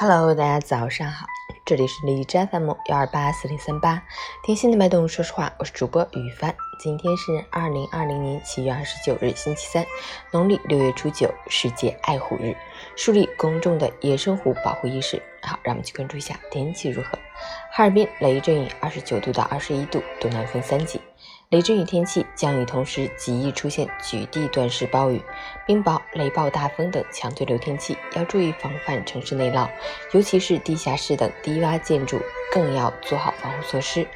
Hello，大家早上好，这里是荔枝 FM 幺二八四零三八，听心的脉动，说实话，我是主播雨帆。今天是二零二零年七月二十九日，星期三，农历六月初九，世界爱虎日，树立公众的野生虎保护意识。好，让我们去关注一下天气如何。哈尔滨雷阵雨，二十九度到二十一度，东南风三级。雷阵雨天气降雨同时极易出现局地断时暴雨、冰雹、雷暴大风等强对流天气，要注意防范城市内涝，尤其是地下室等低洼建筑，更要做好防护措施。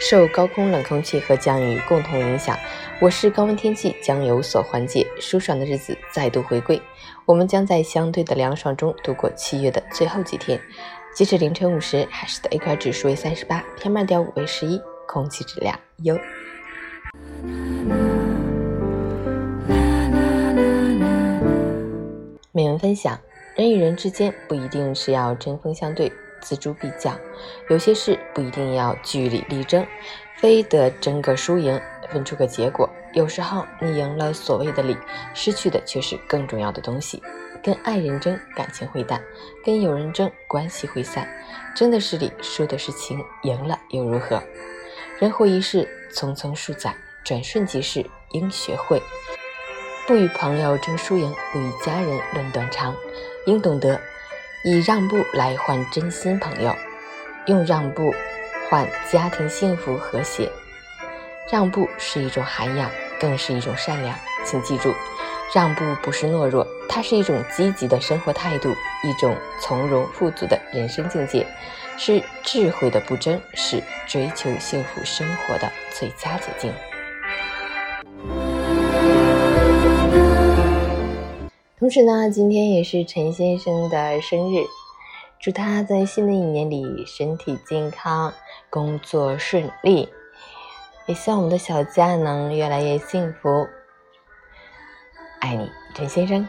受高空冷空气和降雨共同影响，我市高温天气将有所缓解，舒爽的日子再度回归。我们将在相对的凉爽中度过七月的最后几天。截止凌晨五时，海市的 AQI 指数为三十八，PM 二点五为十一，空气质量优。美文分享：人与人之间不一定是要针锋相对、锱铢必较，有些事不一定要据理力争，非得争个输赢，分出个结果。有时候你赢了所谓的理，失去的却是更重要的东西。跟爱人争，感情会淡；跟友人争，关系会散。争的是理，输的是情，赢了又如何？人活一世，匆匆数载，转瞬即逝，应学会。不与朋友争输赢，不与家人论短长，应懂得以让步来换真心朋友，用让步换家庭幸福和谐。让步是一种涵养，更是一种善良。请记住，让步不是懦弱，它是一种积极的生活态度，一种从容富足的人生境界，是智慧的不争，是追求幸福生活的最佳捷径。同时呢，今天也是陈先生的生日，祝他在新的一年里身体健康，工作顺利，也希望我们的小家能越来越幸福。爱你，陈先生。